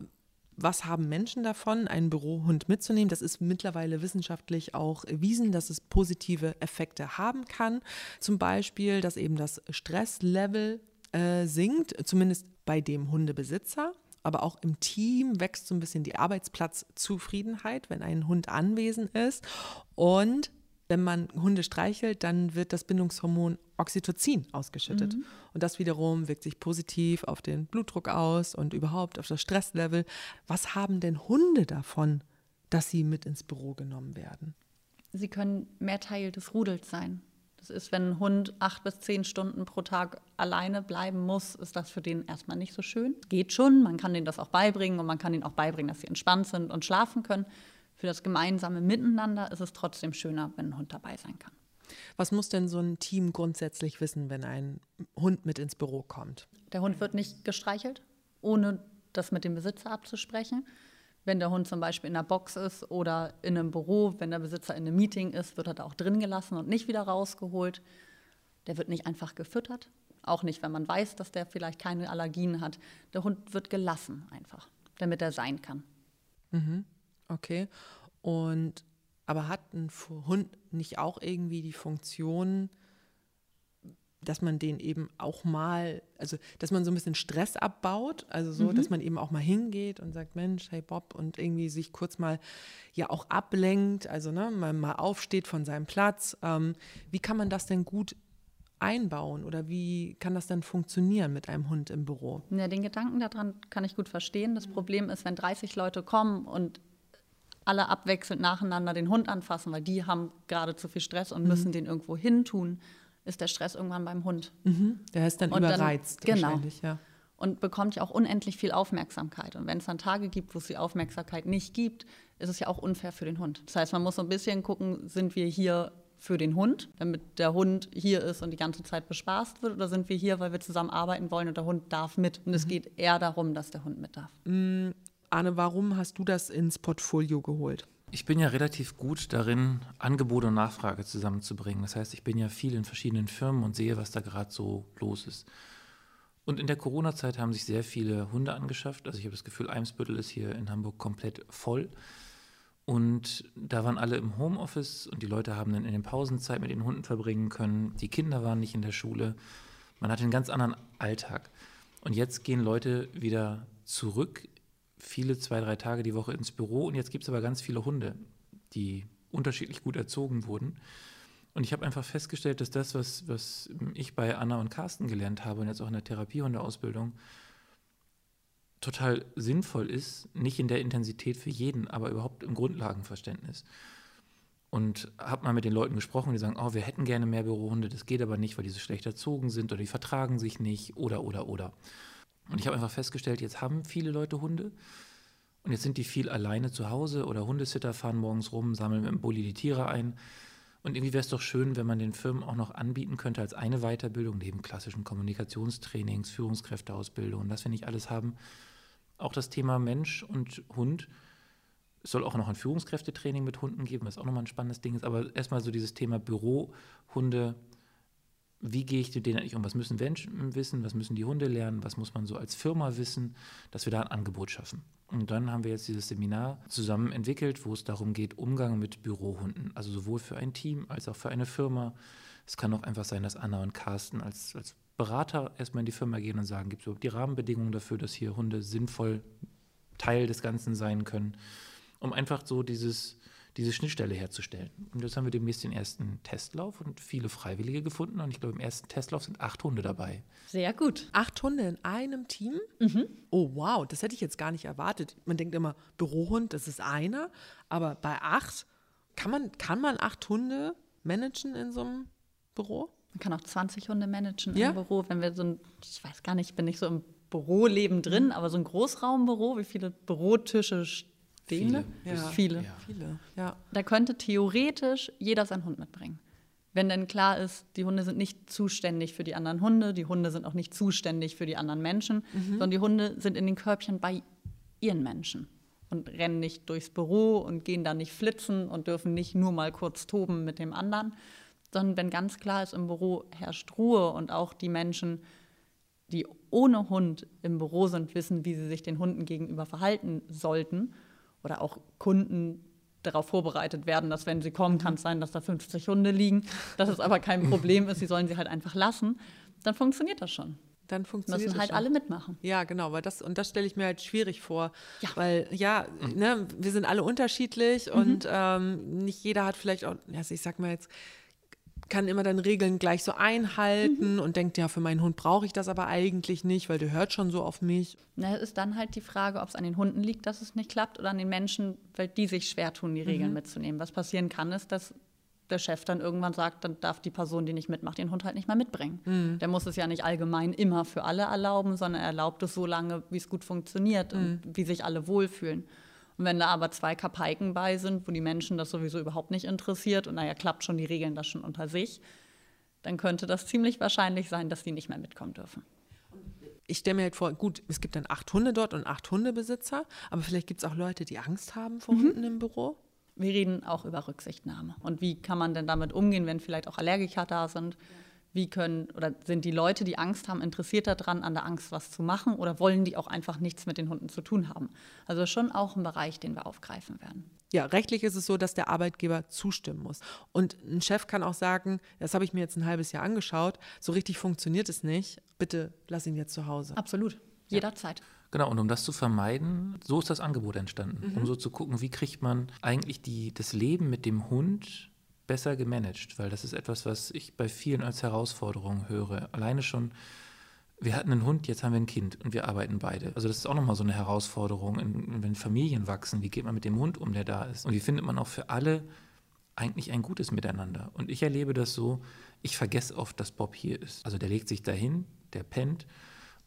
was haben Menschen davon, einen Bürohund mitzunehmen? Das ist mittlerweile wissenschaftlich auch erwiesen, dass es positive Effekte haben kann. Zum Beispiel, dass eben das Stresslevel äh, sinkt, zumindest bei dem Hundebesitzer. Aber auch im Team wächst so ein bisschen die Arbeitsplatzzufriedenheit, wenn ein Hund anwesend ist. Und wenn man Hunde streichelt, dann wird das Bindungshormon Oxytocin ausgeschüttet. Mhm. Und das wiederum wirkt sich positiv auf den Blutdruck aus und überhaupt auf das Stresslevel. Was haben denn Hunde davon, dass sie mit ins Büro genommen werden? Sie können mehr Teil des Rudels sein. Das ist, wenn ein Hund acht bis zehn Stunden pro Tag alleine bleiben muss, ist das für den erstmal nicht so schön. Geht schon, man kann denen das auch beibringen und man kann ihnen auch beibringen, dass sie entspannt sind und schlafen können für das gemeinsame Miteinander ist es trotzdem schöner, wenn ein Hund dabei sein kann. Was muss denn so ein Team grundsätzlich wissen, wenn ein Hund mit ins Büro kommt? Der Hund wird nicht gestreichelt, ohne das mit dem Besitzer abzusprechen. Wenn der Hund zum Beispiel in der Box ist oder in einem Büro, wenn der Besitzer in einem Meeting ist, wird er da auch drin gelassen und nicht wieder rausgeholt. Der wird nicht einfach gefüttert, auch nicht, wenn man weiß, dass der vielleicht keine Allergien hat. Der Hund wird gelassen einfach, damit er sein kann. Mhm. Okay. Und aber hat ein Hund nicht auch irgendwie die Funktion, dass man den eben auch mal, also dass man so ein bisschen Stress abbaut, also so, mhm. dass man eben auch mal hingeht und sagt, Mensch, hey Bob, und irgendwie sich kurz mal ja auch ablenkt, also ne, mal, mal aufsteht von seinem Platz. Ähm, wie kann man das denn gut einbauen oder wie kann das dann funktionieren mit einem Hund im Büro? Ja, den Gedanken daran kann ich gut verstehen. Das Problem ist, wenn 30 Leute kommen und alle abwechselnd nacheinander den Hund anfassen, weil die haben gerade zu viel Stress und mhm. müssen den irgendwo hin tun, ist der Stress irgendwann beim Hund. Mhm. Der ist dann und überreizt dann, genau. ja. Und bekommt ja auch unendlich viel Aufmerksamkeit. Und wenn es dann Tage gibt, wo es die Aufmerksamkeit nicht gibt, ist es ja auch unfair für den Hund. Das heißt, man muss so ein bisschen gucken, sind wir hier für den Hund, damit der Hund hier ist und die ganze Zeit bespaßt wird, oder sind wir hier, weil wir zusammen arbeiten wollen und der Hund darf mit? Und es mhm. geht eher darum, dass der Hund mit darf. Arne, warum hast du das ins Portfolio geholt? Ich bin ja relativ gut darin, Angebot und Nachfrage zusammenzubringen. Das heißt, ich bin ja viel in verschiedenen Firmen und sehe, was da gerade so los ist. Und in der Corona-Zeit haben sich sehr viele Hunde angeschafft. Also ich habe das Gefühl, Eimsbüttel ist hier in Hamburg komplett voll. Und da waren alle im Homeoffice und die Leute haben dann in den Pausenzeit mit den Hunden verbringen können. Die Kinder waren nicht in der Schule. Man hatte einen ganz anderen Alltag. Und jetzt gehen Leute wieder zurück viele zwei, drei Tage die Woche ins Büro und jetzt gibt es aber ganz viele Hunde, die unterschiedlich gut erzogen wurden. Und ich habe einfach festgestellt, dass das, was, was ich bei Anna und Carsten gelernt habe und jetzt auch in der Therapiehundeausbildung, total sinnvoll ist, nicht in der Intensität für jeden, aber überhaupt im Grundlagenverständnis. Und habe mal mit den Leuten gesprochen, die sagen, oh, wir hätten gerne mehr Bürohunde, das geht aber nicht, weil die so schlecht erzogen sind oder die vertragen sich nicht oder, oder, oder. Und ich habe einfach festgestellt, jetzt haben viele Leute Hunde und jetzt sind die viel alleine zu Hause oder Hundesitter fahren morgens rum, sammeln mit dem Bulli die Tiere ein Und irgendwie wäre es doch schön, wenn man den Firmen auch noch anbieten könnte als eine Weiterbildung, neben klassischen Kommunikationstrainings, Führungskräfteausbildung, dass wir nicht alles haben. Auch das Thema Mensch und Hund. Es soll auch noch ein Führungskräftetraining mit Hunden geben, was auch nochmal ein spannendes Ding ist. Aber erstmal so dieses Thema Bürohunde wie gehe ich mit denen eigentlich um? Was müssen Menschen wissen? Was müssen die Hunde lernen? Was muss man so als Firma wissen, dass wir da ein Angebot schaffen? Und dann haben wir jetzt dieses Seminar zusammen entwickelt, wo es darum geht, Umgang mit Bürohunden. Also sowohl für ein Team als auch für eine Firma. Es kann auch einfach sein, dass Anna und Carsten als, als Berater erstmal in die Firma gehen und sagen, gibt es überhaupt die Rahmenbedingungen dafür, dass hier Hunde sinnvoll Teil des Ganzen sein können, um einfach so dieses diese Schnittstelle herzustellen. Und jetzt haben wir demnächst den ersten Testlauf und viele Freiwillige gefunden. Und ich glaube, im ersten Testlauf sind acht Hunde dabei. Sehr gut. Acht Hunde in einem Team? Mhm. Oh, wow, das hätte ich jetzt gar nicht erwartet. Man denkt immer, Bürohund, das ist einer. Aber bei acht, kann man, kann man acht Hunde managen in so einem Büro? Man kann auch 20 Hunde managen ja? im Büro. Wenn wir so ein, ich weiß gar nicht, ich bin nicht so im Büroleben drin, aber so ein Großraumbüro, wie viele Bürotische Viele. Ja. Viele. Ja. Viele. Ja. Da könnte theoretisch jeder seinen Hund mitbringen. Wenn denn klar ist, die Hunde sind nicht zuständig für die anderen Hunde, die Hunde sind auch nicht zuständig für die anderen Menschen, mhm. sondern die Hunde sind in den Körbchen bei ihren Menschen und rennen nicht durchs Büro und gehen da nicht flitzen und dürfen nicht nur mal kurz toben mit dem anderen, sondern wenn ganz klar ist, im Büro herrscht Ruhe und auch die Menschen, die ohne Hund im Büro sind, wissen, wie sie sich den Hunden gegenüber verhalten sollten oder auch Kunden darauf vorbereitet werden, dass wenn sie kommen, kann es sein, dass da 50 Hunde liegen, dass es aber kein Problem ist, sie sollen sie halt einfach lassen, dann funktioniert das schon. Dann funktioniert Müssen halt schon. alle mitmachen. Ja, genau, weil das und das stelle ich mir halt schwierig vor, ja. weil ja, ne, wir sind alle unterschiedlich mhm. und ähm, nicht jeder hat vielleicht auch, also ich sag mal jetzt kann immer dann Regeln gleich so einhalten mhm. und denkt, ja, für meinen Hund brauche ich das aber eigentlich nicht, weil der hört schon so auf mich. Na, es ist dann halt die Frage, ob es an den Hunden liegt, dass es nicht klappt oder an den Menschen, weil die sich schwer tun, die Regeln mhm. mitzunehmen. Was passieren kann, ist, dass der Chef dann irgendwann sagt, dann darf die Person, die nicht mitmacht, den Hund halt nicht mehr mitbringen. Mhm. Der muss es ja nicht allgemein immer für alle erlauben, sondern er erlaubt es so lange, wie es gut funktioniert und mhm. wie sich alle wohlfühlen. Und wenn da aber zwei Kapaiken bei sind, wo die Menschen das sowieso überhaupt nicht interessiert und naja, klappt schon, die regeln das schon unter sich, dann könnte das ziemlich wahrscheinlich sein, dass die nicht mehr mitkommen dürfen. Ich stelle mir halt vor, gut, es gibt dann acht Hunde dort und acht Hundebesitzer, aber vielleicht gibt es auch Leute, die Angst haben vor mhm. Hunden im Büro. Wir reden auch über Rücksichtnahme. Und wie kann man denn damit umgehen, wenn vielleicht auch Allergiker da sind? Ja wie können oder sind die Leute, die Angst haben, interessiert daran, an der Angst was zu machen oder wollen die auch einfach nichts mit den Hunden zu tun haben? Also schon auch ein Bereich, den wir aufgreifen werden. Ja, rechtlich ist es so, dass der Arbeitgeber zustimmen muss. Und ein Chef kann auch sagen, das habe ich mir jetzt ein halbes Jahr angeschaut, so richtig funktioniert es nicht, bitte lass ihn jetzt zu Hause. Absolut, jederzeit. Ja. Genau, und um das zu vermeiden, so ist das Angebot entstanden. Mhm. Um so zu gucken, wie kriegt man eigentlich die, das Leben mit dem Hund besser gemanagt, weil das ist etwas, was ich bei vielen als Herausforderung höre. Alleine schon, wir hatten einen Hund, jetzt haben wir ein Kind und wir arbeiten beide. Also das ist auch nochmal so eine Herausforderung, wenn Familien wachsen, wie geht man mit dem Hund um, der da ist? Und wie findet man auch für alle eigentlich ein gutes Miteinander? Und ich erlebe das so, ich vergesse oft, dass Bob hier ist. Also der legt sich dahin, der pennt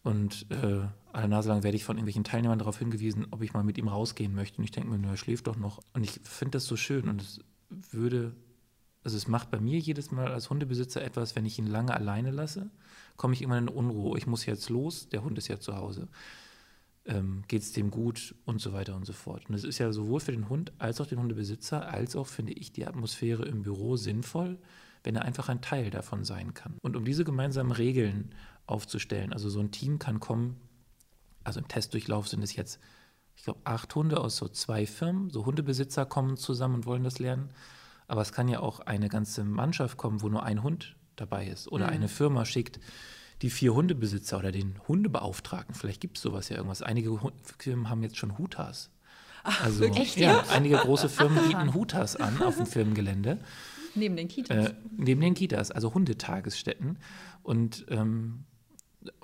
und äh, alle Nase lang werde ich von irgendwelchen Teilnehmern darauf hingewiesen, ob ich mal mit ihm rausgehen möchte. Und ich denke mir, er schläft doch noch. Und ich finde das so schön und es würde also es macht bei mir jedes Mal als Hundebesitzer etwas, wenn ich ihn lange alleine lasse, komme ich immer in Unruhe. Ich muss jetzt los, der Hund ist ja zu Hause. Ähm, Geht es dem gut und so weiter und so fort. Und es ist ja sowohl für den Hund als auch den Hundebesitzer, als auch, finde ich, die Atmosphäre im Büro sinnvoll, wenn er einfach ein Teil davon sein kann. Und um diese gemeinsamen Regeln aufzustellen, also so ein Team kann kommen, also im Testdurchlauf sind es jetzt, ich glaube, acht Hunde aus so zwei Firmen, so Hundebesitzer kommen zusammen und wollen das lernen. Aber es kann ja auch eine ganze Mannschaft kommen, wo nur ein Hund dabei ist. Oder mhm. eine Firma schickt die vier Hundebesitzer oder den Hundebeauftragten. Vielleicht gibt es sowas ja irgendwas. Einige Firmen haben jetzt schon Hutas. Ach, also, echt? Ja, einige große Firmen bieten Hutas an auf dem Firmengelände. Neben den Kitas. Äh, neben den Kitas, also Hundetagesstätten. Und ähm,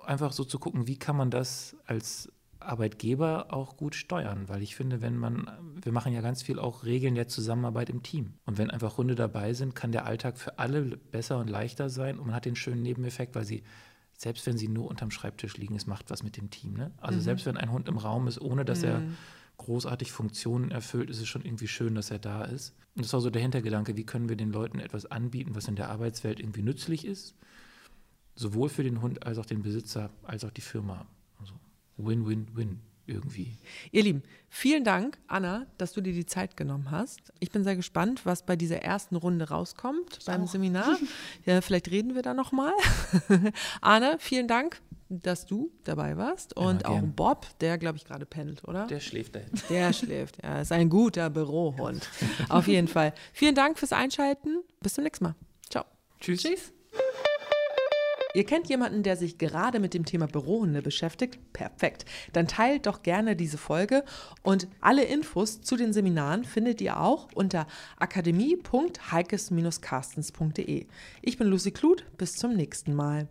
einfach so zu gucken, wie kann man das als Arbeitgeber auch gut steuern, weil ich finde, wenn man, wir machen ja ganz viel auch Regeln der Zusammenarbeit im Team. Und wenn einfach Hunde dabei sind, kann der Alltag für alle besser und leichter sein und man hat den schönen Nebeneffekt, weil sie, selbst wenn sie nur unterm Schreibtisch liegen, es macht was mit dem Team. Ne? Also mhm. selbst wenn ein Hund im Raum ist, ohne dass mhm. er großartig Funktionen erfüllt, ist es schon irgendwie schön, dass er da ist. Und das war so der Hintergedanke, wie können wir den Leuten etwas anbieten, was in der Arbeitswelt irgendwie nützlich ist, sowohl für den Hund als auch den Besitzer, als auch die Firma. Also Win-Win-Win irgendwie. Ihr Lieben, vielen Dank, Anna, dass du dir die Zeit genommen hast. Ich bin sehr gespannt, was bei dieser ersten Runde rauskommt ich beim auch. Seminar. Ja, vielleicht reden wir da nochmal. Anna, vielen Dank, dass du dabei warst. Und auch Bob, der, glaube ich, gerade pendelt, oder? Der schläft da. Der schläft, ja. Ist ein guter Bürohund. Auf jeden Fall. Vielen Dank fürs Einschalten. Bis zum nächsten Mal. Ciao. Tschüss. Tschüss. Ihr kennt jemanden, der sich gerade mit dem Thema Bürohunde beschäftigt? Perfekt. Dann teilt doch gerne diese Folge und alle Infos zu den Seminaren findet ihr auch unter akademie.heikes-carstens.de. Ich bin Lucy Kluth, bis zum nächsten Mal.